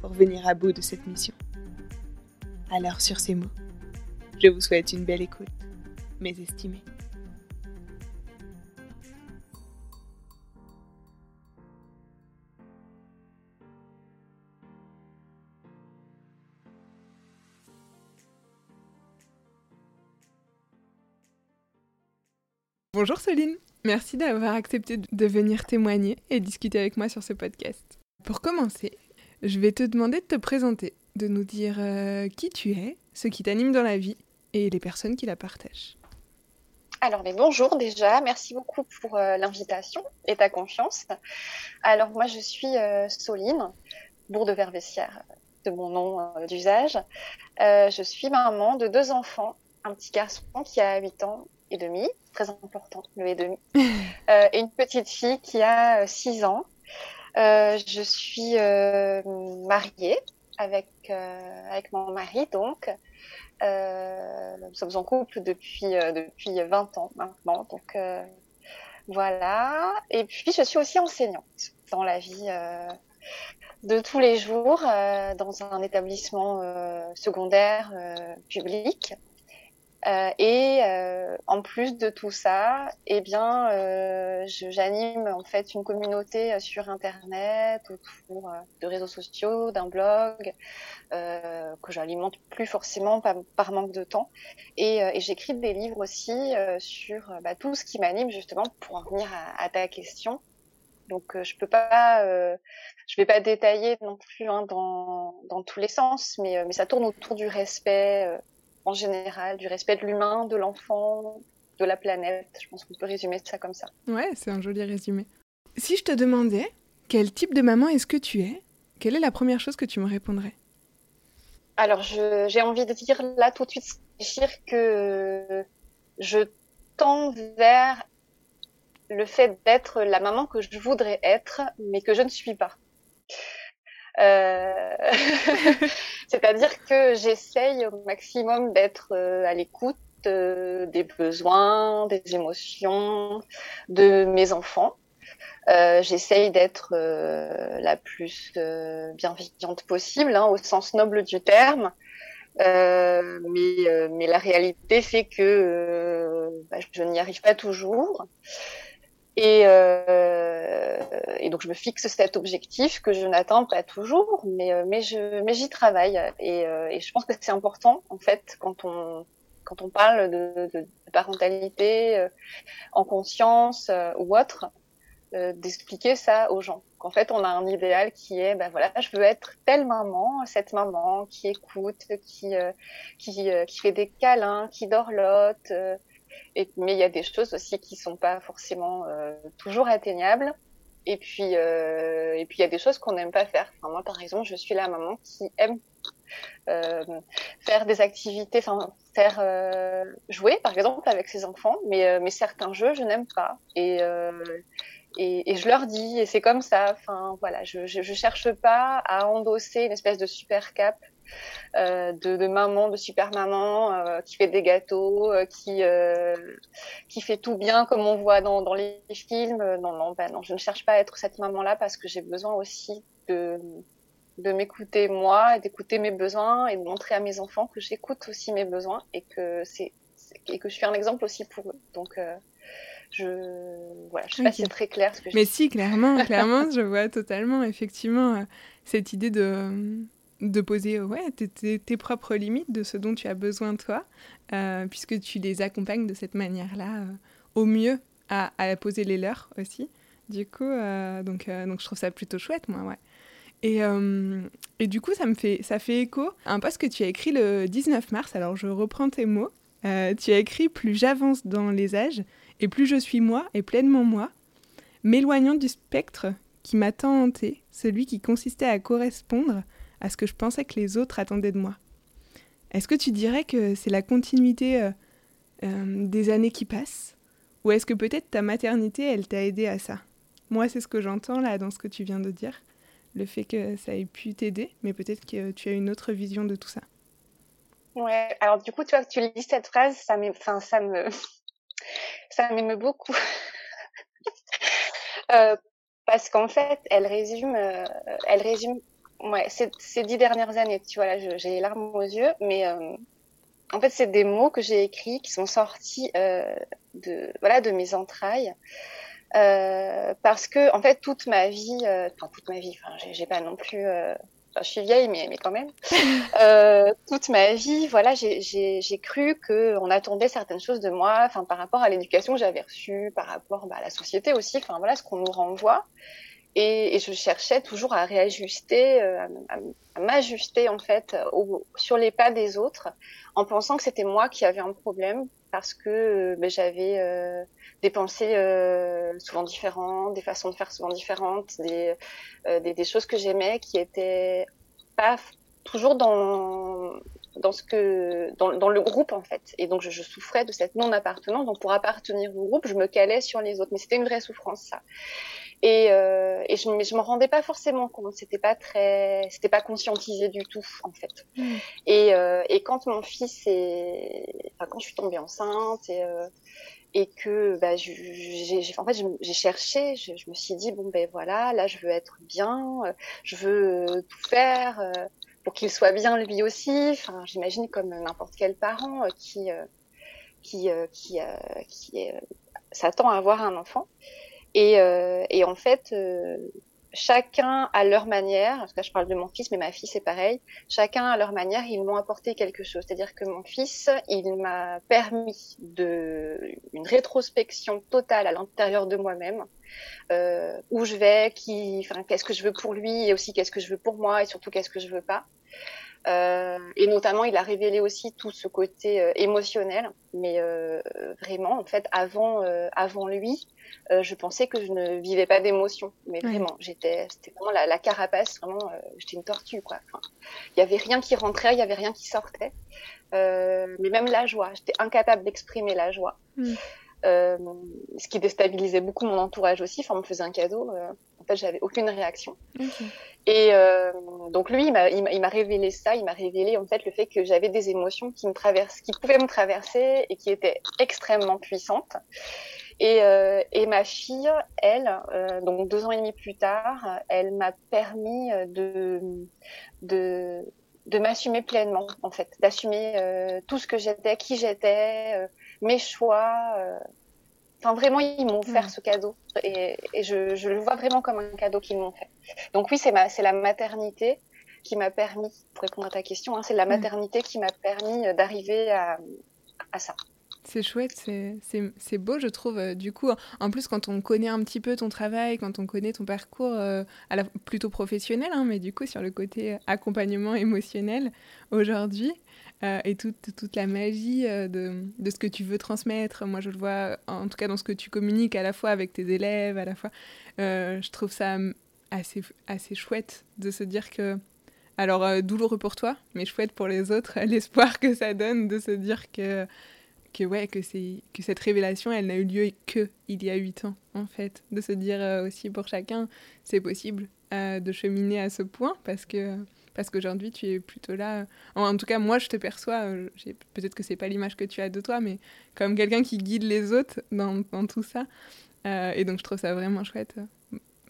pour venir à bout de cette mission. Alors sur ces mots, je vous souhaite une belle écoute, mes estimés. Bonjour Soline, merci d'avoir accepté de venir témoigner et discuter avec moi sur ce podcast. Pour commencer, je vais te demander de te présenter, de nous dire euh, qui tu es, ce qui t'anime dans la vie et les personnes qui la partagent. Alors, mais bonjour déjà, merci beaucoup pour euh, l'invitation et ta confiance. Alors, moi, je suis euh, Soline, bourde Vervessière de mon nom d'usage. je suis maman de deux enfants, un petit garçon qui a 8 ans et demi, très important, le et demi, et une petite fille qui a 6 ans. Euh, je suis euh, mariée avec, euh, avec mon mari, donc. nous sommes en couple depuis, depuis 20 ans maintenant. Donc voilà. Et puis, je suis aussi enseignante dans la vie de tous les jours dans un établissement secondaire public. Euh, et euh, en plus de tout ça, eh bien, euh, j'anime en fait une communauté sur Internet autour de réseaux sociaux, d'un blog que j'alimente plus forcément par, par, manque de temps. Et, et j'écris des livres aussi sur bah, tout ce qui m'anime justement pour en venir à, à ta question. Donc je peux pas, je vais pas détailler non plus hein, dans, dans tous les sens, mais, mais ça tourne autour du respect en général, du respect de l'humain, de l'enfant, de la planète. Je pense qu'on peut résumer ça comme ça. Ouais, c'est un joli résumé. Si je te demandais quel type de maman est-ce que tu es, quelle est la première chose que tu me répondrais? Alors, j'ai envie de dire là tout de suite dire que je tends vers le fait d'être la maman que je voudrais être, mais que je ne suis pas. Euh, c'est-à-dire que j'essaye au maximum d'être euh, à l'écoute euh, des besoins, des émotions de mes enfants. Euh, j'essaye d'être la plus bienveillante possible, hein, au sens noble du terme. mais, mais la réalité fait que bah, je n'y arrive pas toujours. Et, euh, et, donc je me fixe cet objectif que je n'atteins pas toujours, mais euh, mais je mais j'y travaille et, euh, et, je pense que c'est important en fait quand on quand on parle de, de, parentalité euh, en conscience ou autre, d'expliquer ça aux gens. Qu'en fait on a un idéal qui est ben voilà je veux être telle maman, cette maman qui écoute, qui qui qui fait des câlins, qui dorlote mais il y a des choses aussi qui sont pas forcément euh, toujours atteignables. Et puis, euh, et puis il y a des choses qu'on n'aime pas faire. Enfin, moi, par exemple, je suis la maman qui aime euh, faire des activités, faire jouer, par exemple, avec ses enfants, mais, certains jeux, je n'aime pas. Et, et, je leur dis, et c'est comme ça. Enfin, voilà, je, je, je cherche pas à endosser une espèce de super cap euh, de, de, maman, de super maman euh, qui fait des gâteaux, euh, qui qui fait tout bien comme on voit dans, dans les films. Non, non, ben non, je ne cherche pas à être cette maman-là parce que j'ai besoin aussi de de m'écouter moi et d'écouter mes besoins et de montrer à mes enfants que j'écoute aussi mes besoins et que c'est et que je suis un exemple aussi pour eux. Donc je voilà, je sais pas si c'est très clair ce que je Mais si, clairement, clairement, je vois totalement effectivement cette idée de de poser ouais, tes, propres limites de ce dont tu as besoin toi, puisque tu les accompagnes de cette manière-là au mieux à, à, poser les leurs aussi. Du coup, donc, donc je trouve ça plutôt chouette, moi, ouais. Et, et, du coup, ça me fait, ça fait écho à un post que tu as écrit le 19 mars. Alors, je reprends tes mots. tu as écrit Plus j'avance dans les âges, et plus je suis moi et pleinement moi, m'éloignant du spectre qui m'a tant hanté, celui qui consistait à correspondre à ce que je pensais que les autres attendaient de moi. Est-ce que tu dirais que c'est la continuité euh, euh, des années qui passent Ou est-ce que peut-être ta maternité, elle t'a aidé à ça? Moi, c'est ce que j'entends là dans ce que tu viens de dire. Le fait que ça ait pu t'aider, mais peut-être que tu as une autre vision de tout ça. Ouais, alors du coup, tu vois, tu lis cette phrase, ça, enfin, ça me, ça m'émeut beaucoup. euh, parce qu'en fait, elle résume, elle résume, ouais, ces, ces, dix dernières années. Tu vois, là, j'ai les larmes aux yeux, mais euh, en fait, c'est des mots que j'ai écrits qui sont sortis euh, de, voilà, de mes entrailles. parce que en fait toute ma vie, enfin toute ma vie, enfin j'ai pas non plus je suis vieille, mais, mais quand même. Euh, toute ma vie, voilà, j'ai cru qu'on attendait certaines choses de moi, enfin, par rapport à l'éducation que j'avais reçue, par rapport bah, à la société aussi, enfin, voilà, ce qu'on nous renvoie. Et, je cherchais toujours à réajuster, euh, à, m'ajuster, en fait, sur les pas des autres, en pensant que c'était moi qui avais un problème, parce que ben, j'avais euh, des pensées euh, souvent différentes, des façons de faire souvent différentes, des, euh, des, des, choses que j'aimais qui étaient pas toujours dans dans ce que dans, dans, le groupe en fait. Et donc je, je souffrais de cette non appartenance donc pour appartenir au groupe je me calais sur les autres. Mais c'était une vraie souffrance ça. Et, euh, et je, je me rendais pas forcément compte. C'était pas très c'était pas conscientisé du tout en fait. Mmh. et, euh, et quand mon fils est enfin quand je suis tombée enceinte et euh, et que bah, j'ai, en fait j'ai cherché, je, je, me suis dit bon ben voilà, là je veux être bien, euh, je veux tout faire euh, qu'il soit bien lui aussi. J'imagine comme n'importe quel parent qui qui qui qui s'attend à avoir un enfant. Et, et en fait, chacun à leur manière, parce que là je parle de mon fils, mais ma fille c'est pareil, chacun à leur manière, ils m'ont apporté quelque chose. C'est-à-dire que mon fils, il m'a permis de une rétrospection totale à l'intérieur de moi-même, euh, où je vais, qui, enfin, qu'est-ce que je veux pour lui, et aussi qu'est-ce que je veux pour moi, et surtout qu'est-ce que je veux pas. Euh, et notamment, il a révélé aussi tout ce côté euh, émotionnel, mais euh, vraiment, en fait, avant, euh, avant lui, euh, je pensais que je ne vivais pas d'émotions, mais vraiment, j'étais, c'était vraiment la, la carapace, vraiment, j'étais une tortue, quoi. Enfin, il y avait rien qui rentrait, il y avait rien qui sortait, mais même la joie, j'étais incapable d'exprimer la joie. Mm. Euh, ce qui déstabilisait beaucoup mon entourage aussi. Enfin, on me faisait un cadeau. Euh, fait, j'avais aucune réaction. Okay. Et euh, donc lui, il m'a, révélé ça. Il m'a révélé en fait le fait que j'avais des émotions qui me traversent, qui pouvaient me traverser et qui étaient extrêmement puissantes. Et, euh, et ma fille, elle, euh, donc deux ans et demi plus tard, elle m'a permis de, de, de m'assumer pleinement, en fait, d'assumer tout ce que j'étais, qui j'étais, mes choix. Euh. Enfin, vraiment, ils m'ont offert mm. ce cadeau et, et je, je, le vois vraiment comme un cadeau qu'ils m'ont fait. Donc oui, c'est ma, c'est la maternité qui m'a permis, pour répondre à ta question, hein, c'est la mm. maternité qui m'a permis d'arriver à, à ça. C'est chouette, c'est beau, je trouve. Euh, du coup, en plus, quand on connaît un petit peu ton travail, quand on connaît ton parcours euh, à la, plutôt professionnel, hein, mais du coup, sur le côté accompagnement émotionnel aujourd'hui, euh, et toute, toute, la magie euh, de, de, ce que tu veux transmettre. Moi, je le vois, en tout cas, dans ce que tu communiques à la fois avec tes élèves, à la fois. Euh, je trouve ça assez, assez chouette de se dire que. Alors, douloureux pour toi, mais chouette pour les autres, l'espoir que ça donne de se dire que que ouais que que cette révélation elle n'a eu lieu que il y a huit ans en fait de se dire aussi pour chacun c'est possible de cheminer à ce point parce que parce qu'aujourd'hui tu es plutôt là en, tout cas moi je te perçois euh, peut-être que c'est pas l'image que tu as de toi mais comme quelqu'un qui guide les autres dans, dans tout ça euh, et donc je trouve ça vraiment chouette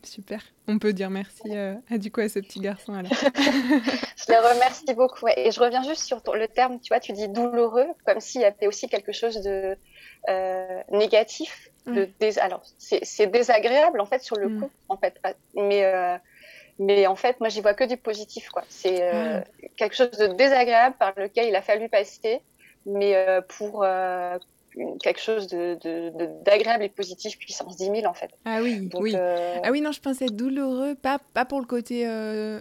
Super. On peut dire merci euh, à, du coup à ce petit garçon alors. je le remercie beaucoup. Et je reviens juste sur le terme, tu vois, tu dis douloureux, comme s'il y avait aussi quelque chose de euh, négatif. De dés... Alors, c'est désagréable en fait sur le mm. coup, en fait. Mais, euh, Mais en fait, moi, j'y vois que du positif, quoi. C'est ah. quelque chose de désagréable par lequel il a fallu passer, mais pour quelque chose de, d'agréable et positif puissance 10 000 en fait. Ah oui, oui. Euh, ah oui, non, je pensais douloureux, pas, pas pour le côté euh,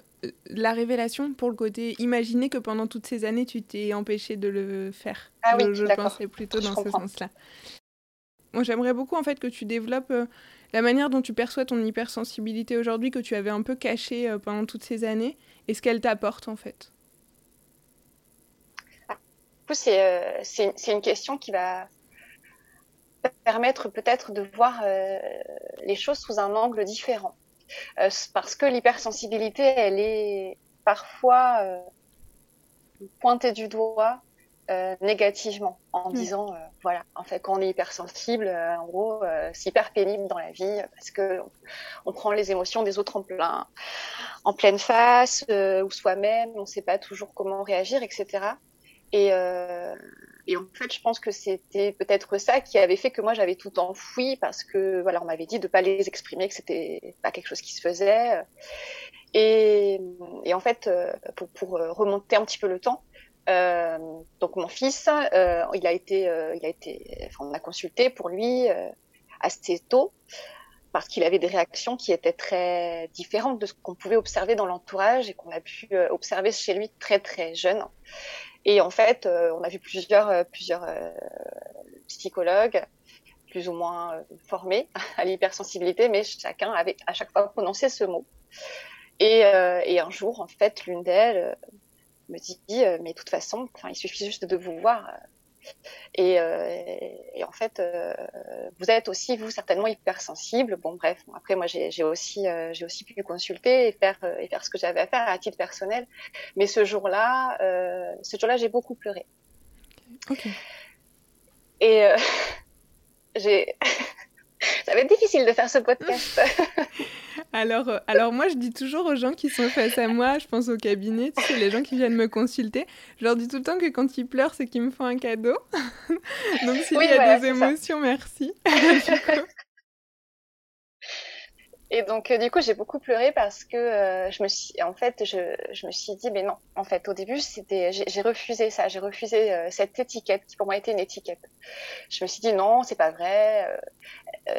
la révélation, pour le côté imaginer que pendant toutes ces années tu t'es empêché de le faire. Ah oui, je, pensais plutôt dans ce sens-là. Moi, j'aimerais beaucoup en fait que tu développes euh, la manière dont tu perçois ton hypersensibilité aujourd'hui, que tu avais un peu cachée pendant toutes ces années, et ce qu'elle t'apporte en fait. Du coup, c'est, c'est une question qui va permettre peut-être de voir euh, les choses sous un angle différent. Euh, parce que l'hypersensibilité, elle est parfois euh, pointée du doigt négativement en disant voilà en fait quand on est hypersensible en gros c'est hyper pénible dans la vie parce que on, prend les émotions des autres en plein en pleine face ou soi-même on ne sait pas toujours comment réagir etc et et en fait, je pense que c'était peut-être ça qui avait fait que moi j'avais tout enfoui parce que voilà, on m'avait dit de pas les exprimer, que c'était pas quelque chose qui se faisait. Et, et en fait, euh, pour, pour, remonter un petit peu le temps, euh, donc mon fils, euh, il a été, euh, il a été, on a consulté pour lui assez tôt parce qu'il avait des réactions qui étaient très différentes de ce qu'on pouvait observer dans l'entourage et qu'on a pu observer chez lui très très jeune. Et en fait, on a vu plusieurs, plusieurs psychologues plus ou moins formés à l'hypersensibilité, mais chacun avait à chaque fois prononcé ce mot. Et un jour, en fait, l'une d'elles me dit, mais de toute façon, il suffit juste de vous voir et, euh, et, en fait, euh, vous êtes aussi, vous, certainement hypersensible. Bon, bref, après, moi, j'ai aussi, euh, j'ai aussi pu consulter et faire, et faire ce que j'avais à faire à titre personnel. Mais ce jour-là, ce jour-là, j'ai beaucoup pleuré. Okay. Et j'ai... Ça va être difficile de faire ce podcast. Alors, euh, alors moi, je dis toujours aux gens qui sont face à moi, je pense au cabinet, tu sais, les gens qui viennent me consulter, je leur dis tout le temps que quand ils pleurent, c'est qu'ils me font un cadeau. Donc s'il y a des émotions, merci. Et donc, euh, du coup, j'ai beaucoup pleuré parce que euh, je me suis, en fait, je, je, me suis dit, mais non, en fait, au début, c'était, j'ai refusé ça, j'ai refusé euh, cette étiquette qui pour moi était une étiquette. Je me suis dit, non, c'est pas vrai,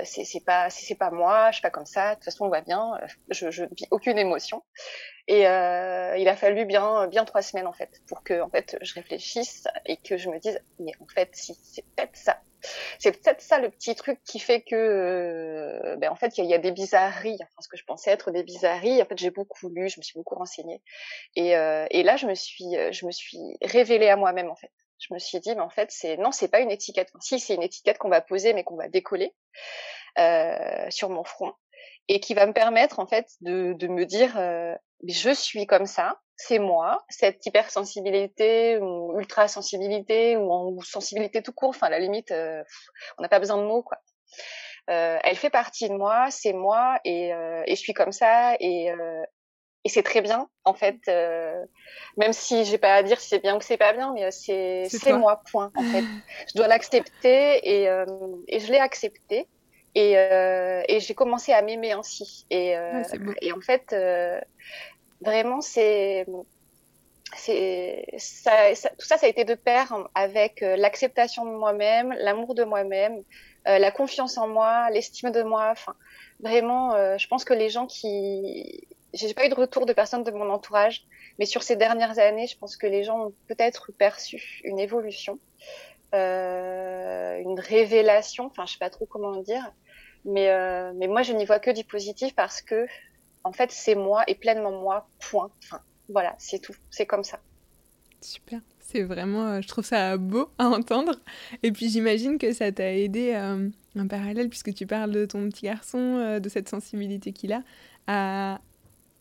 c'est pas, c'est pas moi, je suis pas comme ça, de toute façon, on va bien, je, je vis aucune émotion. Et il a fallu bien, bien trois semaines, en fait, pour que, en fait, je réfléchisse et que je me dise, mais en fait, si, c'est peut-être ça c'est peut-être ça le petit truc qui fait que, euh, ben en fait, il y, a des bizarreries. Enfin, ce que je pensais être des bizarreries. En fait, j'ai beaucoup lu, je me suis beaucoup renseignée, et, euh, et là, je me suis, je me suis révélée à moi-même en fait. Je me suis dit, mais en fait, c'est non, c'est pas une étiquette. Si, c'est une étiquette qu'on va poser, mais qu'on va décoller euh, sur mon front et qui va me permettre en fait de, de me dire, euh, je suis comme ça c'est moi, cette hypersensibilité ou ultra-sensibilité ou, sensibilité tout court, enfin à la limite, euh, on n'a pas besoin de mots quoi. Euh, elle fait partie de moi, c'est moi et, euh, et, je suis comme ça et, euh, et c'est très bien en fait. Euh, même si j'ai pas à dire si c'est bien ou c'est pas bien, mais c'est c'est moi point en fait. je dois l'accepter et, et je l'ai accepté et, et j'ai commencé à m'aimer ainsi et, et en fait vraiment, c'est c'est ça, tout ça, ça a été de pair avec euh, l'acceptation de moi-même, l'amour de moi-même, euh, la confiance en moi, l'estime de moi. Enfin, vraiment, euh, je pense que les gens qui, j'ai pas eu de retour de personnes de mon entourage, mais sur ces dernières années, je pense que les gens ont peut-être perçu une évolution, une révélation. Enfin, je sais pas trop comment dire, mais mais moi, je n'y vois que du positif parce que en fait, c'est moi et pleinement moi, point. Enfin, voilà, c'est tout. C'est comme ça. Super. C'est vraiment, euh, je trouve ça beau à entendre. Et puis j'imagine que ça t'a aidé euh, en parallèle, puisque tu parles de ton petit garçon, euh, de cette sensibilité qu'il a, à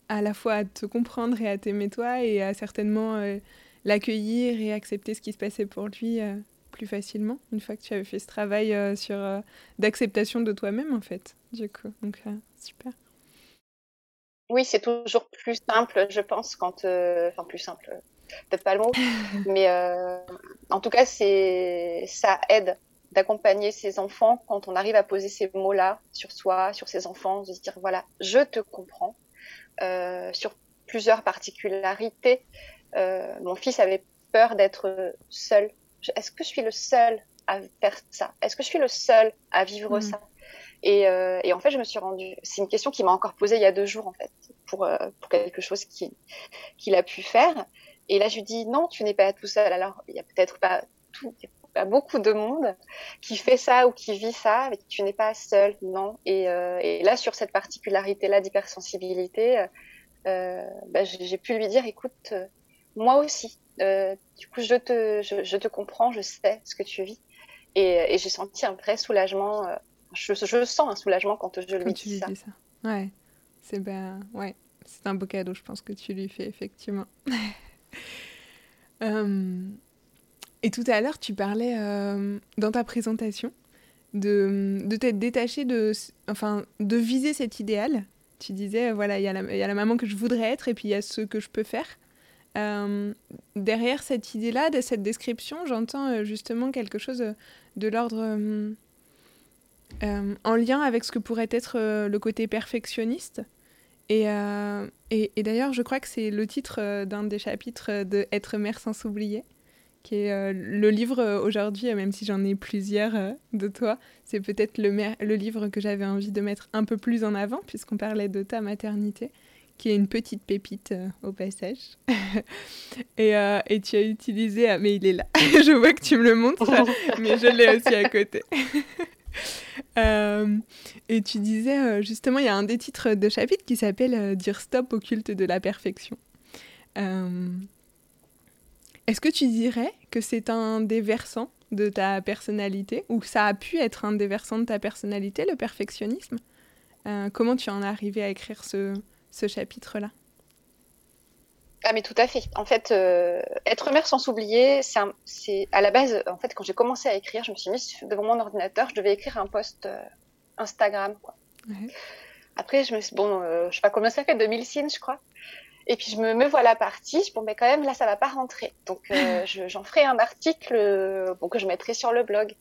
à la fois à te comprendre et à t'aimer toi, et à certainement l'accueillir et accepter ce qui se passait pour lui plus facilement, une fois que tu avais fait ce travail sur d'acceptation de toi-même, en fait, du coup. Donc, super. Oui, c'est toujours plus simple, je pense, quand, euh, enfin plus simple, peut-être pas le mot, mais euh, en tout cas, c'est, ça aide d'accompagner ses enfants quand on arrive à poser ces mots-là sur soi, sur ses enfants, de se dire voilà, je te comprends, sur plusieurs particularités. mon fils avait peur d'être seul. Est-ce que je suis le seul à faire ça? Est-ce que je suis le seul à vivre mm. ça? Et, euh, et, en fait, je me suis rendue. C'est une question qui m'a encore posée il y a deux jours en fait, pour, euh, pour quelque chose qu'il a pu faire. Et là, je lui dis non, tu n'es pas tout seul. Alors, il y a peut-être pas tout, y a beaucoup de monde qui fait ça ou qui vit ça, mais tu n'es pas seul, non. Et, euh, et là, sur cette particularité-là d'hypersensibilité, euh, bah, j'ai pu lui dire, écoute, moi aussi. du coup, je te, je, je te comprends, je sais ce que tu vis. Et, et j'ai senti un vrai soulagement. Euh, je, je, sens un soulagement quand je lui dis ça. ça. Ouais, c'est ben, ouais, c'est un beau cadeau, je pense que tu lui fais effectivement. euh, et tout à l'heure, tu parlais euh, dans ta présentation de, de t'être détaché de, enfin, de viser cet idéal. Tu disais, voilà, il y, y, a la maman que je voudrais être et puis il y a ce que je peux faire. Euh, derrière cette idée-là, de cette description, j'entends euh, justement quelque chose euh, de l'ordre en lien avec ce que pourrait être le côté perfectionniste. Et, et, et d'ailleurs, je crois que c'est le titre d'un des chapitres de Être mère sans s'oublier, qui est le livre aujourd'hui, même si j'en ai plusieurs de toi, c'est peut-être le, le livre que j'avais envie de mettre un peu plus en avant, puisqu'on parlait de ta maternité qui est une petite pépite euh, au passage. et, euh, et, tu as utilisé, ah, mais il est là, je vois que tu me le montres, mais je l'ai aussi à côté. Euh, et tu disais, justement, il y a un des titres de chapitre qui s'appelle Dire stop au culte de la perfection. Est-ce que tu dirais que c'est un des versants de ta personnalité, ou que ça a pu être un des versants de ta personnalité, le perfectionnisme? Comment tu en es arrivé à écrire ce, ce chapitre-là? Ah mais tout à fait. En fait, euh, être mère sans s'oublier, c'est à la base, en fait, quand j'ai commencé à écrire, je me suis mise devant mon ordinateur, je devais écrire un post euh, Instagram. Quoi. Après, je me suis bon, euh, je sais pas combien ça fait, 2000 signes, je crois. Et puis je me, me vois la partie, je bon mais quand même là ça va pas rentrer. Donc j'en ferai un article bon, que je mettrai sur le blog.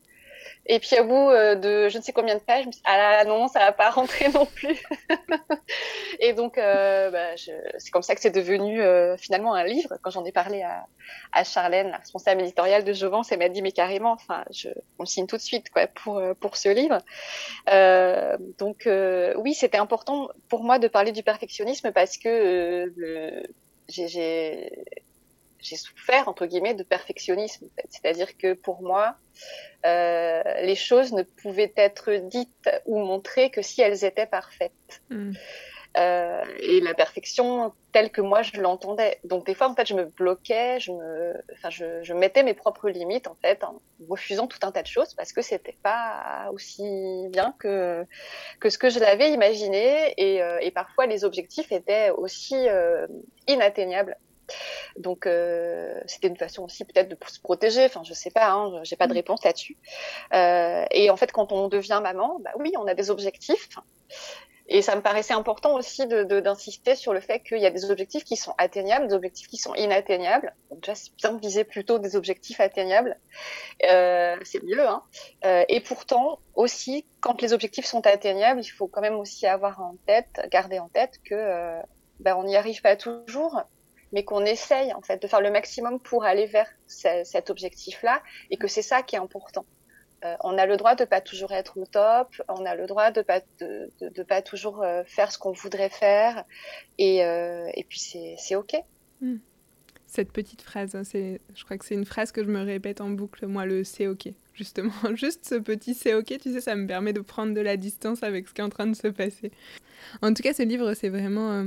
Et puis, au bout euh, de je ne sais combien de pages, je me suis dit, ah non, ça va pas rentrer non plus. et donc, euh, bah, c'est comme ça que c'est devenu euh, finalement un livre. Quand j'en ai parlé à, à Charlène, la responsable éditoriale de Jovence, elle m'a dit, mais carrément, enfin, je, on le signe tout de suite, quoi, pour, pour ce livre. donc, oui, c'était important pour moi de parler du perfectionnisme parce que j'ai j'ai souffert entre guillemets de perfectionnisme. C'est-à-dire que pour moi, euh, les choses ne pouvaient être dites ou montrées que si elles étaient parfaites. Hmm. Euh, et la perfection telle que moi je l'entendais. Donc des fois en fait je me bloquais, je me, enfin je, je, mettais mes propres limites en fait en refusant tout un tas de choses parce que c'était pas aussi bien que que ce que je l'avais imaginé et, euh, et, parfois les objectifs étaient aussi euh, inatteignables. Donc euh, c'était une façon aussi peut-être de se protéger. Enfin, je sais pas, hein, j'ai pas de mm. réponse là-dessus. Euh, et en fait, quand on devient maman, bah oui, on a des objectifs. Et ça me paraissait important aussi d'insister de, sur le fait qu'il y a des objectifs qui sont atteignables, des objectifs qui sont inatteignables. Donc déjà, c'est bien de viser plutôt des objectifs atteignables. Euh, c'est mieux. Hein. Euh, et pourtant, aussi, quand les objectifs sont atteignables, il faut quand même aussi avoir en tête, garder en tête que euh, ben, on n'y arrive pas toujours mais qu'on essaye en fait de faire le maximum pour aller vers cet objectif-là et que c'est ça qui est important. Euh, on a le droit de pas toujours être au top, on a le droit de pas de, de, pas toujours euh, faire ce qu'on voudrait faire et, euh, et puis c'est ok. Hmm. Cette petite phrase, hein, c'est, je crois que c'est une phrase que je me répète en boucle, moi le c'est ok. Justement, juste ce petit c'est ok, tu sais, ça me permet de prendre de la distance avec ce qui est en train de se passer. En tout cas, ce livre, c'est vraiment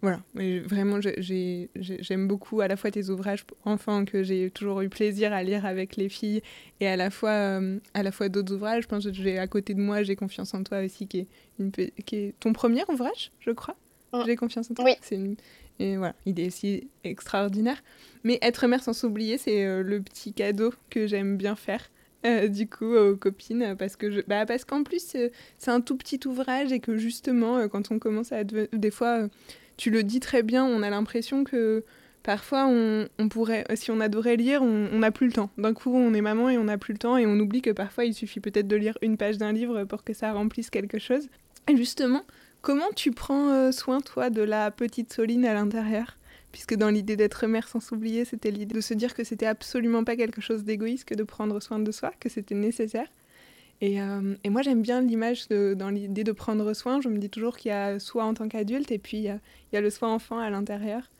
voilà, vraiment, j'aime beaucoup à la fois tes ouvrages enfants que j'ai toujours eu plaisir à lire avec les filles et à la fois, euh, à la fois d'autres ouvrages. Je pense que j'ai à côté de moi, j'ai confiance en toi aussi, qui est, une, qui est ton premier ouvrage, je crois. Mm. J'ai confiance en toi. Oui. C'est une, et voilà, il est aussi extraordinaire. Mais être mère sans s'oublier, c'est euh, le petit cadeau que j'aime bien faire. Euh, du coup aux copines parce que je... bah, parce qu'en plus c'est un tout petit ouvrage et que justement quand on commence à des fois tu le dis très bien, on a l'impression que parfois on, pourrait, si on adorait lire, on n'a plus le temps. D'un coup, on est maman et on n'a plus le temps et on oublie que parfois il suffit peut-être de lire une page d'un livre pour que ça remplisse quelque chose. Justement, comment tu prends soin, toi, de la petite Soline à l'intérieur? Puisque dans l'idée d'être mère sans s'oublier, c'était l'idée de se dire que c'était absolument pas quelque chose d'égoïste que de prendre soin de soi, que c'était nécessaire. Et, et, moi, j'aime bien l'image dans l'idée de prendre soin. Je me dis toujours qu'il y a soi en tant qu'adulte et puis il y, a, le soi enfant à l'intérieur,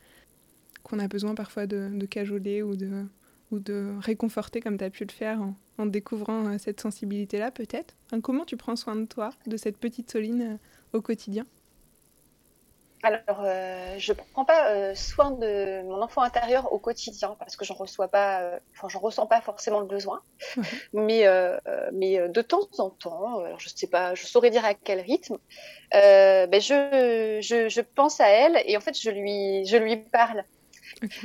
qu'on a besoin parfois de, cajoler ou de, réconforter comme tu as pu le faire en, découvrant euh, cette sensibilité-là, peut-être. comment tu prends soin de toi, de cette petite Soline euh, au quotidien? Alors, euh, je ne prends pas soin de mon enfant intérieur au quotidien parce que j'en reçois pas, enfin, j'en ressens pas forcément le besoin. Mais, mais de temps en temps, alors je sais pas, je saurais dire à quel rythme, ben je, je, je, pense à elle et en fait je lui, je lui parle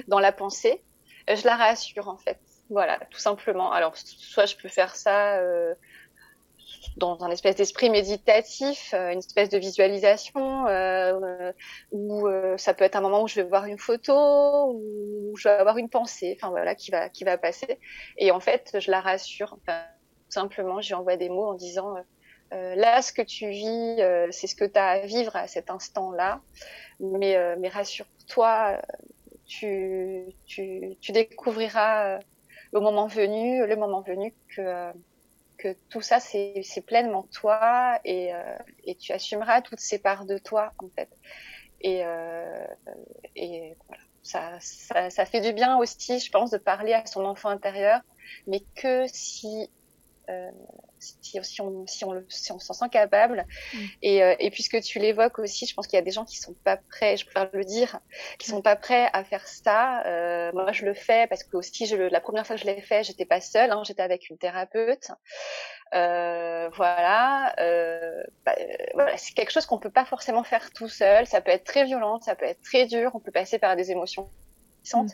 dans la pensée. Je la rassure en fait. Voilà, tout simplement. Alors, soit je peux faire ça euh, dans un espèce d'esprit méditatif, euh, une espèce de visualisation, euh, ou ça peut être un moment où je vais voir une photo, ou je vais avoir une pensée, enfin voilà, qui va qui va passer. Et en fait, je la rassure. Enfin, simplement, je envoie des mots en disant là, ce que tu vis, c'est ce que tu as à vivre à cet instant-là, mais mais rassure-toi. Tu, tu, tu découvriras au moment venu, le moment venu que que tout ça c'est pleinement toi et, euh, et tu assumeras toutes ces parts de toi en fait. Et, euh, et voilà, ça, ça, ça fait du bien aussi, je pense, de parler à son enfant intérieur, mais que si euh, si, si, on, si on, si on s'en sent capable. Mm. Et, euh, et puisque tu l'évoques aussi, je pense qu'il y a des gens qui sont pas prêts, je préfère le dire, qui sont pas prêts à faire ça. Euh, moi, je le fais parce que aussi, je, la première fois que je l'ai fait, j'étais pas seule, hein, j'étais avec une thérapeute. Euh, voilà, bah, voilà c'est quelque chose qu'on peut pas forcément faire tout seul. Ça peut être très violent, ça peut être très dur. On peut passer par des émotions Mm.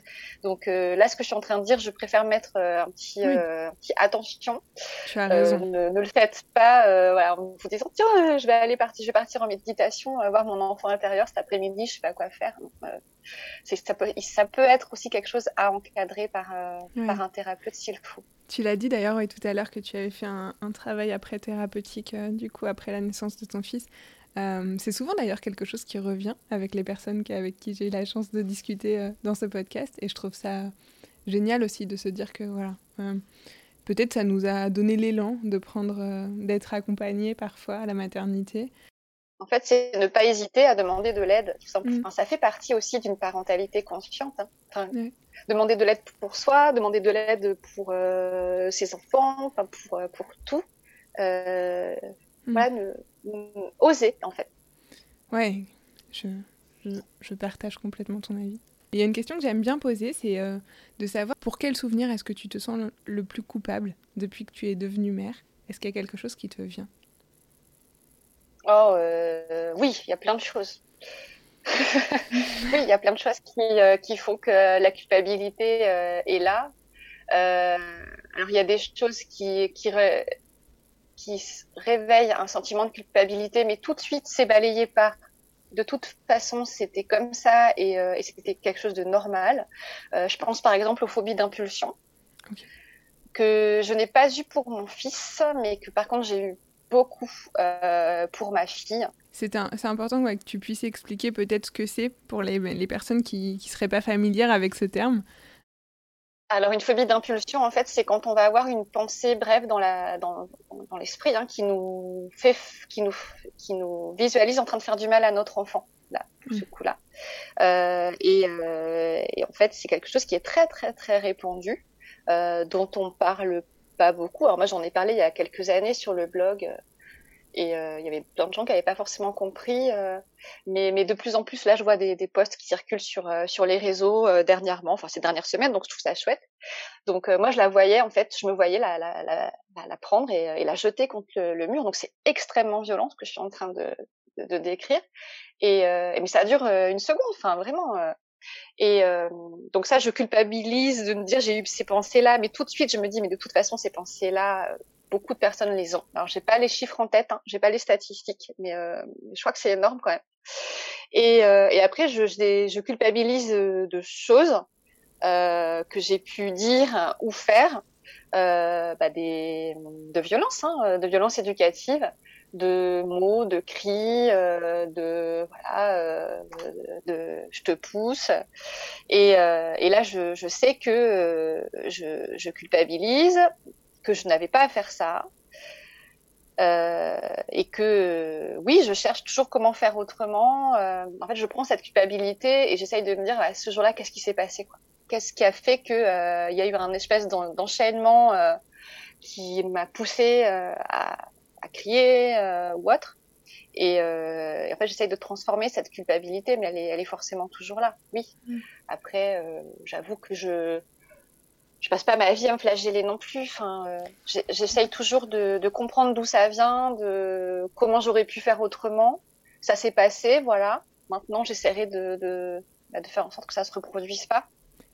Donc euh, là, ce que je suis en train de dire, je préfère mettre euh, un, petit, euh, un petit attention. Tu as raison. Ne, ne, le faites pas voilà, en vous disant tiens, je vais aller partir, je vais partir en méditation, voir mon enfant intérieur cet après-midi, je sais pas quoi faire. ça peut, ça peut être aussi quelque chose à encadrer par, par un thérapeute s'il faut. Tu l'as dit d'ailleurs tout à l'heure que tu avais fait un, un travail après thérapeutique, du coup après la naissance de ton fils. Euh, c'est souvent d'ailleurs quelque chose qui revient avec les personnes avec qui j'ai eu la chance de discuter euh, dans ce podcast et je trouve ça génial aussi de se dire que voilà, euh, peut-être ça nous a donné l'élan de prendre, d'être accompagné parfois à la maternité. En fait, c'est ne pas hésiter à demander de l'aide. Mm. ça fait partie aussi d'une parentalité consciente. Hein. Demander de l'aide pour soi, demander de l'aide pour ses enfants, pour, pour tout. Mm. Voilà, oser en fait. Ouais, je, je, partage complètement ton avis. Il y a une question que j'aime bien poser, c'est euh, de savoir pour quel souvenir est-ce que tu te sens le, plus coupable depuis que tu es devenue mère? Est-ce qu'il y a quelque chose qui te vient? Oh euh, oui, il y a plein de choses. oui, il y a plein de choses qui, euh, qui font que la culpabilité est là. alors il y a des choses qui, qui, qui réveille un sentiment de culpabilité, mais tout de suite c'est balayé par de toute façon, c'était comme ça et, euh, et c'était quelque chose de normal. Euh, je pense par exemple aux phobies d'impulsion, que je n'ai pas eu pour mon fils, mais que par contre j'ai eu beaucoup euh, pour ma fille. C'est important que tu puisses expliquer peut-être ce que c'est pour les, les personnes qui ne seraient pas familières avec ce terme. Alors une phobie d'impulsion, en fait, c'est quand on va avoir une pensée brève dans la dans, dans l'esprit hein, qui nous fait qui nous qui nous visualise en train de faire du mal à notre enfant là, mmh. ce coup-là. Euh, et, euh, et, en fait, c'est quelque chose qui est très très très répandu, euh, dont on parle pas beaucoup. Alors moi, j'en ai parlé il y a quelques années sur le blog euh, et euh, il y avait plein de gens qui n'avaient pas forcément compris. Euh, mais, mais de plus en plus, là, je vois des, des posts qui circulent sur, euh, sur les réseaux dernièrement, enfin ces dernières semaines, donc je trouve ça chouette. Donc moi, je la voyais, en fait, je me voyais la, la, la, la prendre et, et, la jeter contre le, mur. Donc c'est extrêmement violent ce que je suis en train de, de, de décrire. Et, mais ça dure une seconde, enfin vraiment. Et donc ça, je culpabilise de me dire j'ai eu ces pensées-là, mais tout de suite je me dis mais de toute façon ces pensées-là, beaucoup de personnes les ont. Alors j'ai pas les chiffres en tête, hein, j'ai pas les statistiques, mais euh, je crois que c'est énorme quand même. Et, euh, et après je, je, je, culpabilise de choses euh, que j'ai pu dire ou faire, euh, bah des, de violence, hein, de violence éducative. de mots, de cris, euh, de voilà, euh, de, je te pousse. Et, euh, et là, je, je, sais que je, je, culpabilise, que je n'avais pas à faire ça. et que oui, je cherche toujours comment faire autrement. en fait, je prends cette culpabilité et j'essaye de me dire à ce jour-là, qu'est-ce qui s'est passé Qu'est-ce qui a fait qu'il il y a eu un espèce d'enchaînement qui m'a poussé à, à crier euh, ou autre. Et, euh, et, en fait, j'essaye de transformer cette culpabilité, mais elle est, elle est forcément toujours là. Oui. Mm. Après, euh, j'avoue que je je passe pas ma vie à me flageller non plus. Enfin, euh, j'essaye toujours de, de comprendre d'où ça vient, de comment j'aurais pu faire autrement. Ça s'est passé, voilà. Maintenant, j'essaierai de, de, bah, de, faire en sorte que ça se reproduise pas.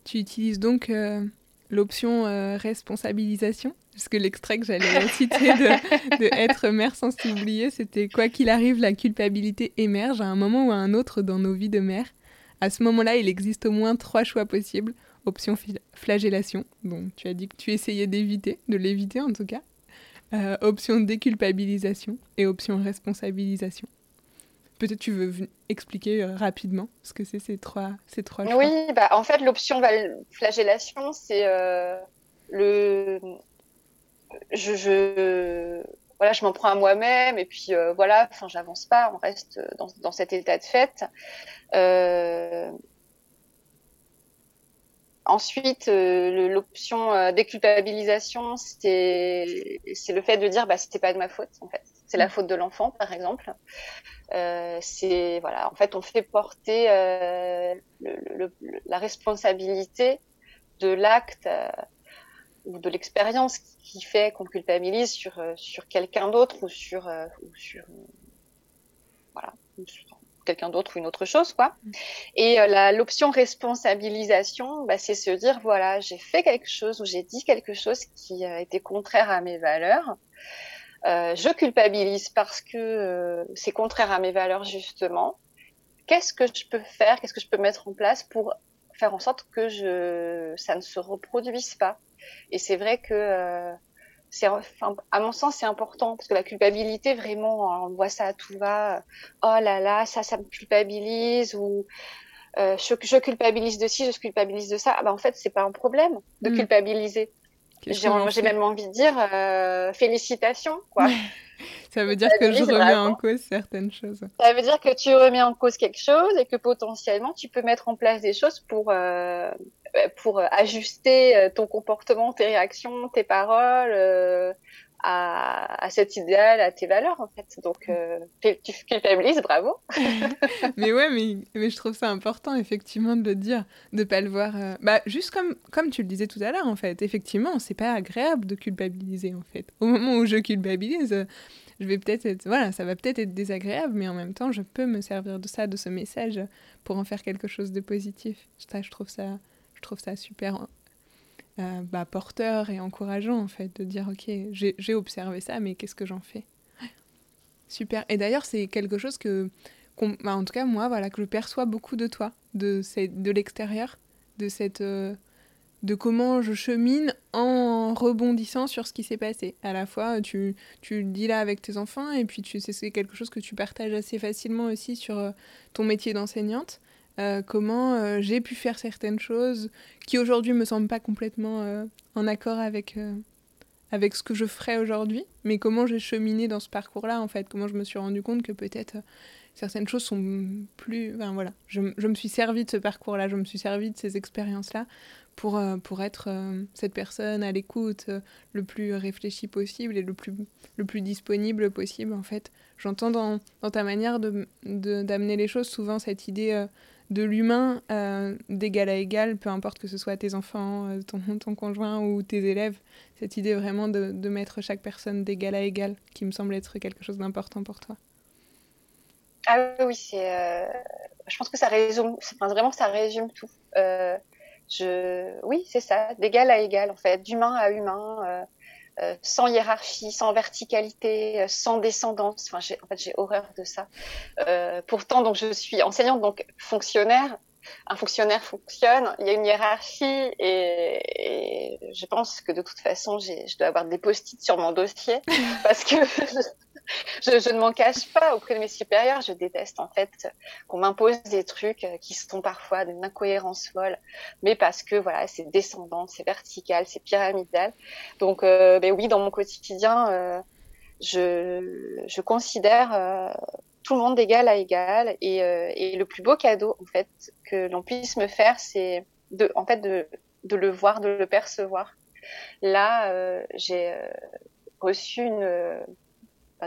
Tu utilises donc euh, l'option euh, responsabilisation? Parce que l'extrait que j'allais citer de, de, être mère sans s'oublier, c'était quoi qu'il arrive, la culpabilité émerge à un moment ou à un autre dans nos vies de mère. À ce moment-là, il existe au moins trois choix possibles. Option flagellation, dont tu as dit que tu essayais d'éviter, de l'éviter en tout cas. Euh, option déculpabilisation et option responsabilisation. Peut-être tu veux expliquer euh, rapidement ce que c'est ces trois, ces. Oui, bah, en fait, l'option flagellation, c'est euh, le. Je, voilà, je m'en prends à moi-même et puis voilà, enfin, j'avance pas, on reste dans, dans, cet état de fait. Euh, Ensuite, euh, l'option déculpabilisation, c'est le fait de dire bah c'était pas de ma faute en fait, c'est la mm. faute de l'enfant par exemple. Euh, c'est voilà, en fait, on fait porter euh, le, le, la responsabilité de l'acte euh, ou de l'expérience qui fait qu'on culpabilise sur euh, sur quelqu'un d'autre ou sur euh, ou sur voilà quelqu'un d'autre ou une autre chose quoi. Et l'option responsabilisation, bah, c'est se dire voilà, j'ai fait quelque chose ou j'ai dit quelque chose qui a été contraire à mes valeurs. Euh, je culpabilise parce que euh, c'est contraire à mes valeurs justement. Qu'est-ce que je peux faire Qu'est-ce que je peux mettre en place pour faire en sorte que je, ça ne se reproduise pas? Et c'est vrai que euh, c'est, enfin, à mon sens, c'est important parce que la culpabilité, vraiment, on voit ça à tout va. Oh là là, ça, ça me culpabilise ou euh, je, je, culpabilise de ci, je culpabilise de ça. Ah ben, en fait, c'est pas un problème de mm. culpabiliser. J'ai même envie de dire euh, félicitations, quoi. Ça veut dire que je remets en cause certaines choses. Ça veut dire que tu remets en cause quelque chose et que potentiellement tu peux mettre en place des choses pour euh, pour ajuster ton comportement, tes réactions, tes paroles, euh, à, cet idéal, à tes valeurs en fait. Donc euh, tu culpabilises, bravo. mais ouais, mais, mais je trouve ça important effectivement de le dire, de pas le voir. Euh, bah juste comme comme tu le disais tout à l'heure en fait, effectivement, c'est pas agréable de culpabiliser en fait. Au moment où je culpabilise. Je vais peut-être être, voilà, ça va peut-être être désagréable, mais en même temps, je peux me servir de ça, de ce message, pour en faire quelque chose de positif. Ça, je trouve ça, je trouve ça super euh, bah, porteur et encourageant en fait de dire ok j'ai observé ça mais qu'est-ce que j'en fais? Super et d'ailleurs c'est quelque chose que bah, en tout cas moi voilà que je perçois beaucoup de toi de de l'extérieur de cette euh, de comment je chemine en rebondissant sur ce qui s'est passé. À la fois, tu, tu le dis là avec tes enfants, et puis tu c'est quelque chose que tu partages assez facilement aussi sur euh, ton métier d'enseignante. Euh, comment euh, j'ai pu faire certaines choses qui aujourd'hui me semblent pas complètement en accord avec, avec ce que je ferais aujourd'hui, mais comment j'ai cheminé dans ce parcours-là en fait, comment je me suis rendu compte que peut-être certaines choses sont plus... Enfin, voilà, je, je, me suis servi de ce parcours-là, je me suis servi de ces expériences-là pour, pour être cette personne à l'écoute le plus réfléchie possible et le plus, le plus disponible possible en fait. J'entends dans, ta manière d'amener de, d'amener les choses souvent cette idée de l'humain euh, d'égal à égal, peu importe que ce soit tes enfants, euh, ton, ton conjoint ou tes élèves. Cette idée vraiment de, de mettre chaque personne d'égal à égal, qui me semble être quelque chose d'important pour toi. Ah oui. Euh, je pense que ça résume. Vraiment, ça résume tout. Je, oui, c'est ça, d'égal à égal, en fait, d'humain à humain. Euh, sans hiérarchie, sans verticalité, euh, sans descendance. Enfin, en fait, j'ai horreur de ça. Euh, pourtant, donc, je suis enseignante, donc fonctionnaire. Un fonctionnaire fonctionne. Il y a une hiérarchie et, et je pense que de toute façon, j'ai, je dois avoir des post-it sur mon dossier parce que je, ne m'en cache pas auprès de mes supérieurs. Je déteste en fait qu'on m'impose des trucs qui sont parfois d'une incohérence folle, mais parce que voilà, c'est descendant, c'est vertical, c'est pyramidal. Donc, euh, ben oui, dans mon quotidien, euh, je, je considère euh, tout le monde d'égal à égal, et, euh, et le plus beau cadeau en fait que l'on puisse me faire, c'est de, en fait, de, de le voir, de le percevoir. Là, euh, j'ai reçu une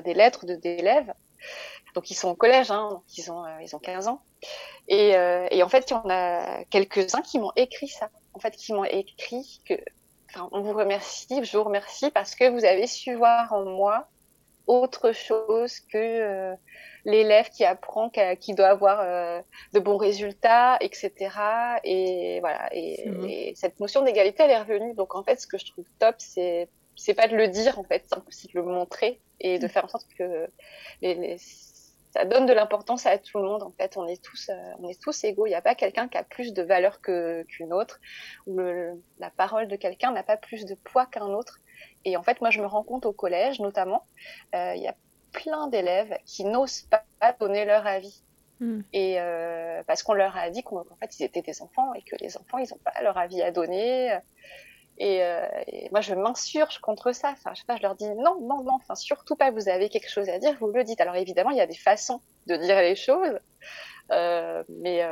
des lettres de d'élèves. Donc ils sont au collège, hein, ils ont euh, ils ont 15 ans. Et, euh, et en fait, il y en a quelques-uns qui m'ont écrit ça. En fait, qui m'ont écrit que, enfin, on vous remercie, je vous remercie parce que vous avez su voir en moi autre chose que euh, l'élève qui apprend qu'il doit avoir de bons résultats, etc. Et voilà. Et, et cette notion d'égalité, elle est revenue. Donc en fait, ce que je trouve top, c'est c'est pas de le dire en fait, c'est de le montrer et de faire en sorte que les, ça donne de l'importance à tout le monde en fait. On est tous, euh, on est tous égaux. Il n'y a pas quelqu'un qui a plus de valeur que qu'une autre, ou la parole de quelqu'un n'a pas plus de poids qu'un autre. Et en fait, moi, je me rends compte au collège, notamment, euh, il y a plein d'élèves qui n'osent pas donner leur avis. Mm. Et euh, parce qu'on leur a dit qu'en fait ils étaient des enfants et que les enfants ils n'ont pas leur avis à donner et, euh, et, moi, je m'insurge contre ça. Enfin, je sais pas, je leur dis non, non, non. Enfin, surtout pas. Vous avez quelque chose à dire, vous le dites. Alors évidemment, il y a des façons de dire les choses, euh, mais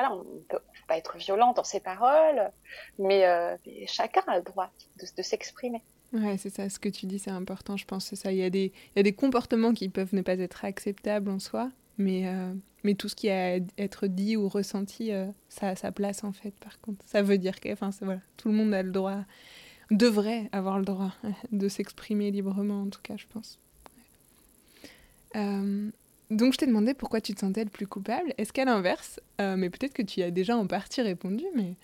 voilà, on peut, peut pas être violent dans ses paroles, mais, euh, chacun a le droit de, s'exprimer. Ouais, c'est ça. Ce que tu dis, c'est important. Je pense ça. Il y a des, comportements qui peuvent ne pas être acceptables en soi, mais euh, tout ce qui a à être dit ou ressenti, euh, ça a sa place en fait, par contre. Ça veut dire que enfin, voilà, tout le monde a le droit, devrait avoir le droit de s'exprimer librement, en tout cas, je pense. Donc je t'ai demandé pourquoi tu te sentais le plus coupable. Est-ce qu'à l'inverse, euh, mais peut-être que tu y as déjà en partie répondu, mais,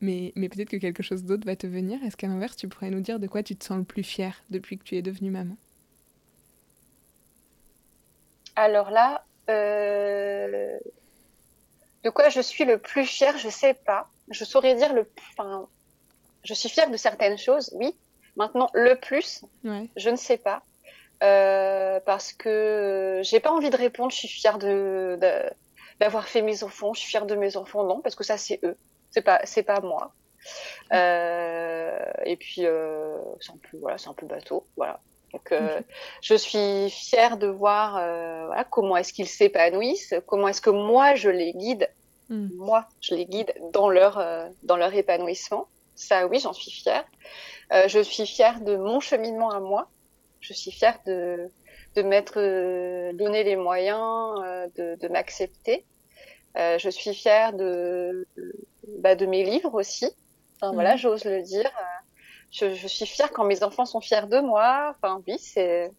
mais, mais peut-être que quelque chose d'autre va te venir. Est-ce qu'à l'inverse, tu pourrais nous dire de quoi tu te sens le plus fier depuis que tu es devenue maman? Alors là, euh, de quoi je suis le plus fière, je sais pas. Je saurais dire le. Enfin, je suis fière de certaines choses, oui. Maintenant, le plus, je ne sais pas. Euh, parce que j'ai pas envie de répondre. Je suis fière de, d'avoir fait mes enfants. Je suis fière de mes enfants, non, parce que ça c'est eux. C'est pas c'est pas moi. Euh, et puis euh, c'est un peu voilà, c'est un peu bateau, voilà. Donc, euh, je suis fière de voir euh, voilà, comment est-ce qu'ils s'épanouissent, comment est-ce que moi je les guide, mm. moi je les guide dans leur euh, dans leur épanouissement. Ça, oui, j'en suis fière. Euh, je suis fière de mon cheminement à moi. Je suis fière de de m'être donné les moyens de, de m'accepter. je suis fière de bah, de mes livres aussi. Enfin, Voilà, mm. j'ose le dire je, je, suis fière quand mes enfants sont fiers de moi. Enfin, oui, c'est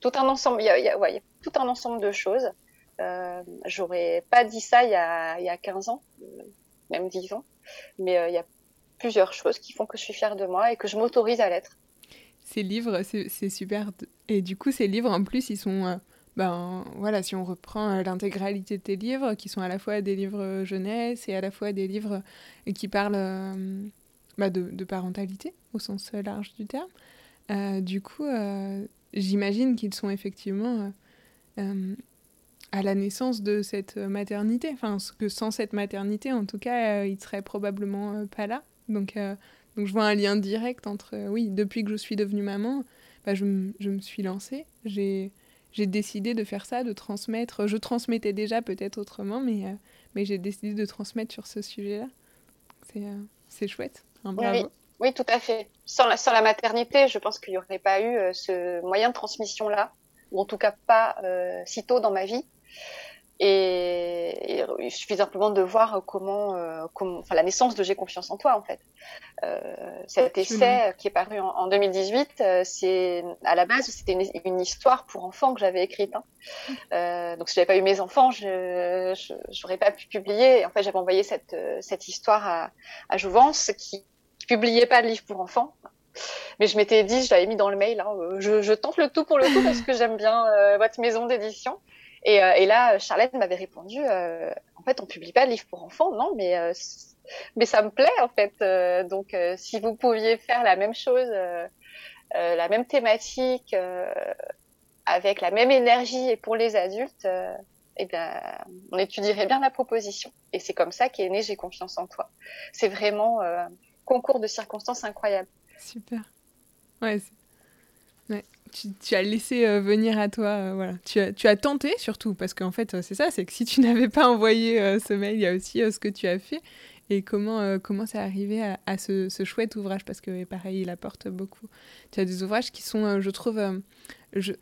tout un ensemble. Il y a, il y a, ouais, il y a tout un ensemble de choses. Euh, J'aurais pas dit ça il y a, il y a 15 ans, même 10 ans, mais euh, il y a plusieurs choses qui font que je suis fière de moi et que je m'autorise à l'être. Ces livres, c'est super. Et du coup, ces livres, en plus, ils sont. Euh, ben voilà, si on reprend euh, l'intégralité de tes livres, qui sont à la fois des livres jeunesse et à la fois des livres qui parlent bah, de, parentalité au sens large du terme. Euh, du coup, euh, j'imagine qu'ils sont effectivement euh, à la naissance de cette maternité. Enfin, que sans cette maternité, en tout cas, ils seraient probablement pas là. Donc, donc, je vois un lien direct entre, oui, depuis que je suis devenue maman, bah, je, je me suis lancée. J'ai j'ai décidé de faire ça, de transmettre. Je transmettais déjà peut-être autrement, mais, mais j'ai décidé de transmettre sur ce sujet-là. C'est chouette. Oui, oui, tout à fait. Sans la, sans la maternité, je pense qu'il n'y aurait pas eu euh, ce moyen de transmission-là, ou en tout cas pas euh, si tôt dans ma vie. Et, il suffit simplement de voir comment, euh, comment enfin, la naissance de J'ai confiance en toi, en fait. Euh, cet essai qui est paru en, en 2018, euh, c'est à la base c'était une, une, histoire pour enfants que j'avais écrite. Hein. Euh, donc si j'avais pas eu mes enfants, je j'aurais pas pu publier. En fait, j'avais envoyé cette cette histoire à, à Jouvence qui publiais pas de livre pour enfants. Mais je m'étais dit, je l'avais mis dans le mail, hein, euh, je, je, tente le tout pour le tout parce que j'aime bien euh, votre maison d'édition. Et, euh, et, là, Charlotte m'avait répondu, euh, en fait, on publie pas de livre pour enfants, non, mais euh, mais ça me plaît en fait. donc, si vous pouviez faire la même chose, la même thématique, avec la même énergie et pour les adultes, eh bien, on étudierait bien la proposition. Et c'est comme ça qu'est né J'ai confiance en toi. C'est vraiment un concours de circonstances incroyable. Super. Ouais, ouais. Tu, as laissé venir à toi, voilà. Tu as, tenté surtout, parce qu'en fait, c'est ça, c'est que si tu n'avais pas envoyé ce mail, il y a aussi ce que tu as fait. Et comment euh, comment c'est arrivé à, ce, chouette ouvrage? Parce que pareil il apporte beaucoup. Tu as des ouvrages qui sont euh, je trouve euh, je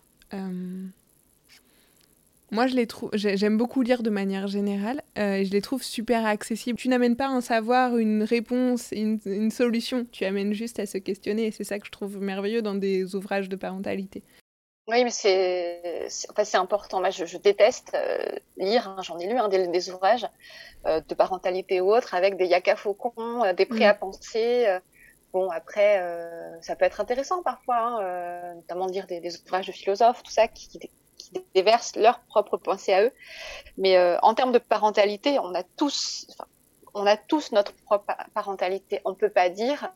moi, je les trouve, j'aime beaucoup lire de manière générale et je les trouve super accessibles. Tu n'amènes pas un savoir, une réponse, une, une, solution. Tu amènes juste à se questionner et c'est ça que je trouve merveilleux dans des ouvrages de parentalité. Oui, mais c'est enfin, c'est important. Moi, je, je déteste euh, lire. Hein, J'en ai lu hein, des, des, ouvrages euh, de parentalité ou autres avec des yaka faucons, euh, des prêts à mm. penser. bon, après, ça peut être intéressant parfois, hein, notamment de lire des, des, ouvrages de philosophes, tout ça, qui, qui déversent leurs propres pensées à eux. Mais en termes de parentalité, on a tous, on a tous notre propre parentalité. On peut pas dire,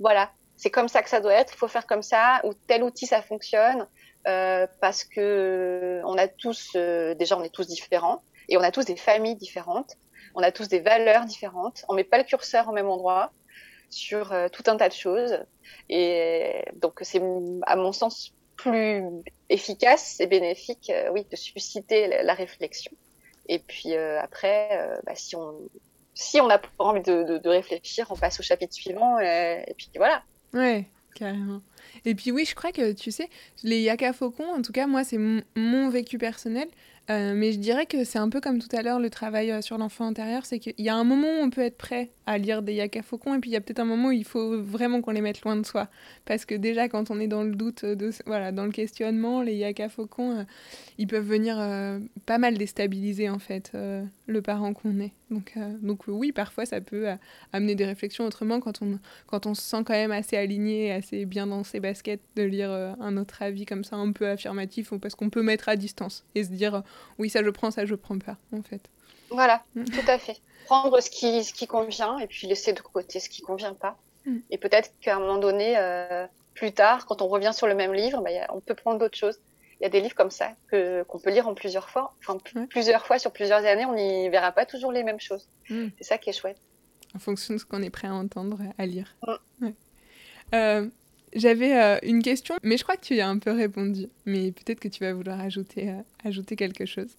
voilà, c'est comme ça que ça doit être, il faut faire comme ça, ou tel outil ça fonctionne. Euh, parce que euh, on a tous, euh, déjà on est tous différents et on a tous des familles différentes, on a tous des valeurs différentes, on met pas le curseur au même endroit sur tout un tas de choses et donc c'est à mon sens plus efficace et bénéfique, oui, de susciter la, réflexion. Et puis après, bah, si on si on n'a pas envie de, de, réfléchir, on passe au chapitre suivant et, et puis voilà. Ouais, carrément. Et puis oui, je crois que, tu sais, les yaka faucons, en tout cas, moi, c'est mon vécu personnel. Euh, mais je dirais que c'est un peu comme tout à l'heure le travail euh, sur l'enfant intérieur, c'est qu'il y a un moment où on peut être prêt à lire des yaka faucons et puis il y a peut-être un moment où il faut vraiment qu'on les mette loin de soi. Parce que déjà quand on est dans le doute, de, voilà, dans le questionnement, les yaka faucons, euh, ils peuvent venir pas mal déstabiliser en fait le parent qu'on est. Donc, donc oui, parfois ça peut amener des réflexions autrement quand on, quand on se sent quand même assez aligné, assez bien dans ses baskets, de lire un autre avis comme ça un peu affirmatif ou parce qu'on peut mettre à distance et se dire oui, ça je prends, ça je prends pas, en fait. Voilà, mm. tout à fait. Prendre ce qui, ce qui convient et puis laisser de côté ce qui convient pas. Mm. Et peut-être qu'à un moment donné, euh, plus tard, quand on revient sur le même livre, bah, on peut prendre d'autres choses. Il y a des livres comme ça que qu'on peut lire en plusieurs fois, enfin plusieurs fois sur plusieurs années, on n'y verra pas toujours les mêmes choses. Mm. C'est ça qui est chouette. En fonction de ce qu'on est prêt à entendre, à lire. Euh, j'avais euh, une question, mais je crois que tu y as un peu répondu. Mais peut-être que tu vas vouloir ajouter, euh, quelque chose.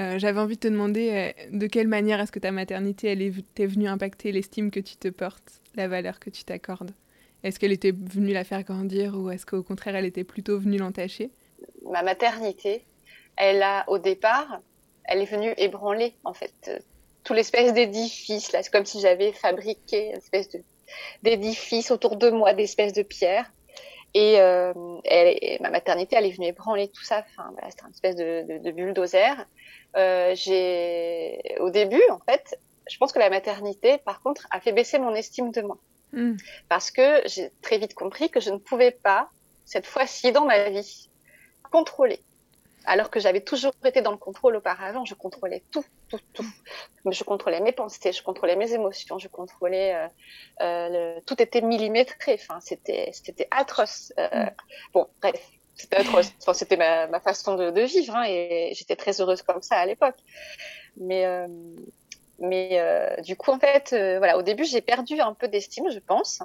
Euh, j'avais envie de te demander de quelle manière est-ce que ta maternité elle est venue impacter l'estime que tu te portes, la valeur que tu t'accordes? Est-ce qu'elle était venue la faire grandir ou est-ce qu'au contraire elle était plutôt venue l'entacher? Ma maternité, elle a au départ, elle est venue ébranler en fait tout l'espèce d'édifice. C'est comme si j'avais fabriqué une espèce de d'édifices autour de moi, d'espèces de pierres. Et, euh, ma maternité, elle est venue ébranler tout ça. Enfin, voilà, c'était une espèce de, de, de bulldozer. Euh, j'ai, au début, en fait, je pense que la maternité, par contre, a fait baisser mon estime de moi. Hmm. Parce que j'ai très vite compris que je ne pouvais pas, cette fois-ci dans ma vie, contrôler alors que j'avais toujours été dans le contrôle auparavant, je contrôlais tout, tout, tout. Je contrôlais mes pensées, je contrôlais mes émotions, je contrôlais euh, euh, tout était millimétré. Enfin, c'était c'était atroce. Euh, mm. Bon, bref, c'était atroce. Enfin, c'était ma, ma façon de, de vivre hein, et j'étais très heureuse comme ça à l'époque. Mais euh, mais euh, du coup, en fait, voilà, au début, j'ai perdu un peu d'estime, je pense,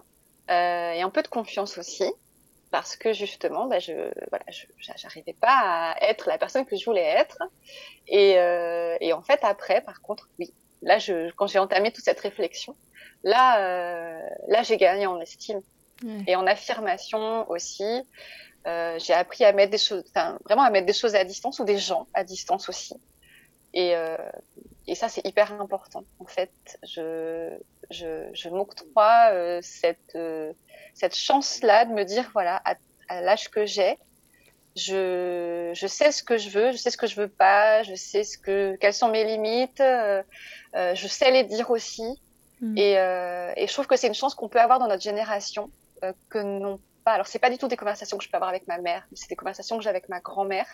et un peu de confiance aussi parce que justement, bah, je voilà, j'arrivais pas à être la personne que je voulais être. Et, euh, et en fait, après, par contre, oui, là, je, quand j'ai entamé toute cette réflexion, là, euh, là, j'ai gagné en estime et en affirmation aussi. Euh, j'ai appris à mettre des choses, vraiment à mettre des choses à distance ou des gens à distance aussi. Et, euh, et ça, c'est hyper important. En fait, je, je, je m'octroie euh, cette, euh, cette chance-là de me dire, voilà, à, à l'âge que j'ai, je, je sais ce que je veux, je sais ce que je veux pas, je sais ce que, quelles sont mes limites, je sais les dire aussi. Mm. Et, et je trouve que c'est une chance qu'on peut avoir dans notre génération que non pas. Alors, c'est pas du tout des conversations que je peux avoir avec ma mère, c'est des conversations que j'ai avec ma grand-mère.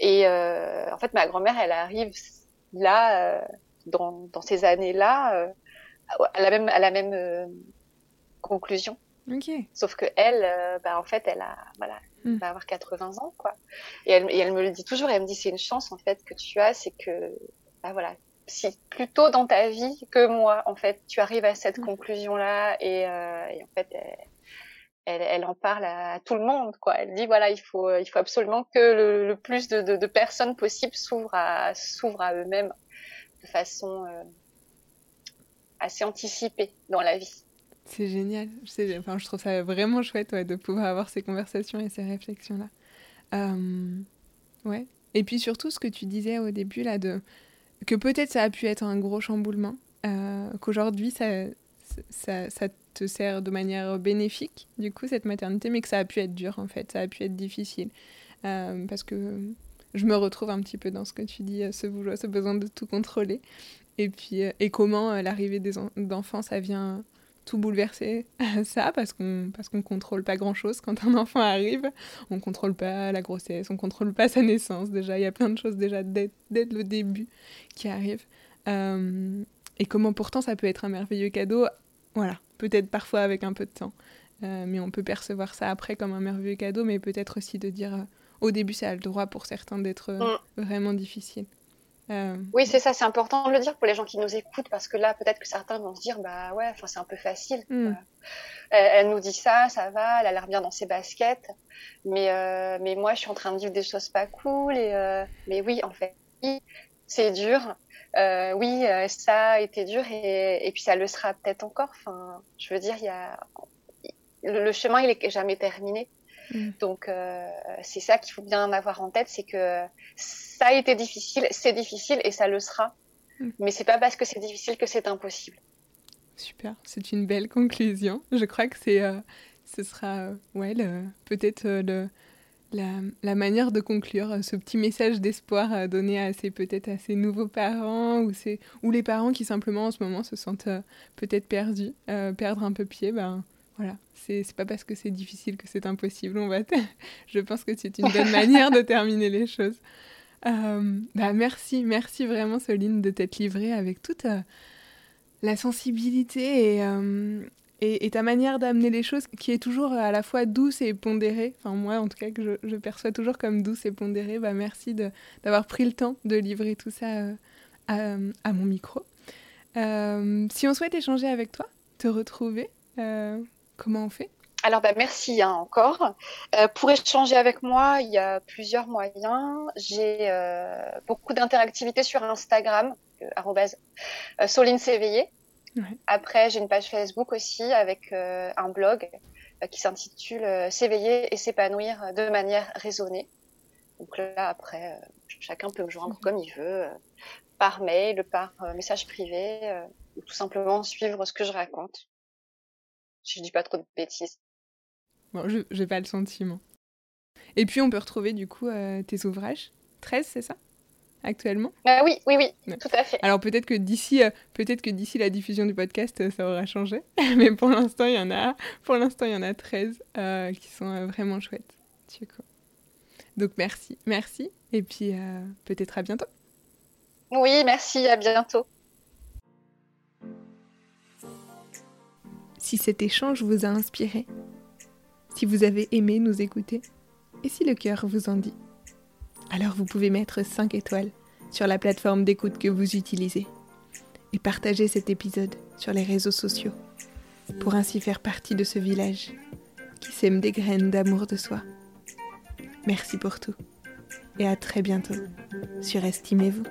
Et en fait, ma grand-mère, elle arrive là, euh, dans, dans, ces années-là, euh, à la même, à la même euh, conclusion. Sauf que elle, bah, en fait, elle a, voilà, mm. va avoir 80 ans, quoi. Et elle, et elle me le dit toujours. Elle me dit, c'est une chance en fait que tu as, c'est que, bah voilà, si plus tôt dans ta vie que moi, en fait, tu arrives à cette mm. conclusion-là et, euh, et, en fait, elle, elle, en parle à, tout le monde, quoi. Elle dit voilà, il faut, absolument que le, plus de, personnes possibles s'ouvrent à, eux-mêmes de façon euh, assez anticipée dans la vie. C'est génial. Enfin, je trouve ça vraiment chouette ouais, de pouvoir avoir ces conversations et ces réflexions-là. Euh, ouais. Et puis surtout, ce que tu disais au début, là, de que peut-être ça a pu être un gros chamboulement, euh, qu'aujourd'hui ça, ça, ça, te sert de manière bénéfique, du coup, cette maternité, mais que ça a pu être dur en fait, ça a pu être difficile. Euh, parce que je me retrouve un petit peu dans ce que tu dis, ce, ce besoin de tout contrôler. Et puis, euh, et comment l'arrivée des d'enfants, ça vient tout bouleverser ça parce qu'on parce qu'on contrôle pas grand chose quand un enfant arrive. On contrôle pas la grossesse on contrôle pas sa naissance déjà. Il y a plein de choses déjà dès, dès le début qui arrivent. Euh, et comment pourtant ça peut être un merveilleux cadeau. Voilà peut-être parfois avec un peu de temps euh, mais on peut percevoir ça après comme un merveilleux cadeau mais peut-être aussi de dire euh, au début ça a le droit pour certains d'être mm. vraiment difficile euh, oui, c'est ça, c'est important de le dire pour les gens qui nous écoutent parce que là, peut-être que certains vont se dire, bah ouais, enfin c'est un peu facile. Hmm. Elle, nous dit ça, ça va, elle a l'air bien dans ses baskets, mais euh, mais moi, je suis en train de vivre des choses pas cool et euh, mais oui, en fait, c'est dur. oui, ça a été dur et, et puis ça le sera peut-être encore. Enfin, je veux dire, il y a le, chemin, il est jamais terminé. Hmm. Donc c'est ça qu'il faut bien avoir en tête, c'est que ça a été difficile, c'est difficile et ça le sera. Mm. Mais c'est pas parce que c'est difficile que c'est impossible. Super, c'est une belle conclusion. Je crois que c'est, euh, ce sera, euh, ouais, peut-être euh, le, la, la, manière de conclure ce petit message d'espoir donné à ces peut-être à ces nouveaux parents ou ces, ou les parents qui simplement en ce moment se sentent peut-être perdus, perdre un peu pied. Ben voilà, c'est, c'est pas parce que c'est difficile que c'est impossible. On va, je pense que c'est une bonne manière de terminer les choses. Euh, bah merci, merci vraiment Soline de t'être livrée avec toute euh, la sensibilité euh, et, ta manière d'amener les choses qui est toujours à la fois douce et pondérée. Enfin moi en tout cas que je, perçois toujours comme douce et pondérée. Bah merci d'avoir pris le temps de livrer tout ça à, à, mon micro. si on souhaite échanger avec toi, te retrouver, comment on fait? Alors, bah, merci hein, encore. Euh, pour échanger avec moi, il y a plusieurs moyens. J'ai euh, beaucoup d'interactivité sur Instagram, euh, euh Soline Après, j'ai une page Facebook aussi avec un blog qui s'intitule S'éveiller et s'épanouir de manière raisonnée. Donc là, après, chacun peut me joindre comme il veut, par mail, par message privé, ou tout simplement suivre ce que je raconte. Si je dis pas trop de bêtises. Bon, je n'ai pas le sentiment. Et puis, on peut retrouver du coup euh, tes ouvrages. 13, c'est ça? Actuellement bah Oui, oui, oui, tout à fait. Alors peut-être que d'ici euh, peut-être que d'ici la diffusion du podcast, euh, ça aura changé. Mais pour l'instant, il y en a pour l'instant, il y en a 13 qui sont vraiment chouettes. Donc merci, merci. Et puis peut-être à bientôt. Oui, merci, à bientôt. Si cet échange vous a inspiré, si vous avez aimé nous écouter et si le cœur vous en dit. Alors vous pouvez mettre 5 étoiles sur la plateforme d'écoute que vous utilisez et partager cet épisode sur les réseaux sociaux pour ainsi faire partie de ce village qui sème des graines d'amour de soi. Merci pour tout et à très bientôt sur Estimez-vous.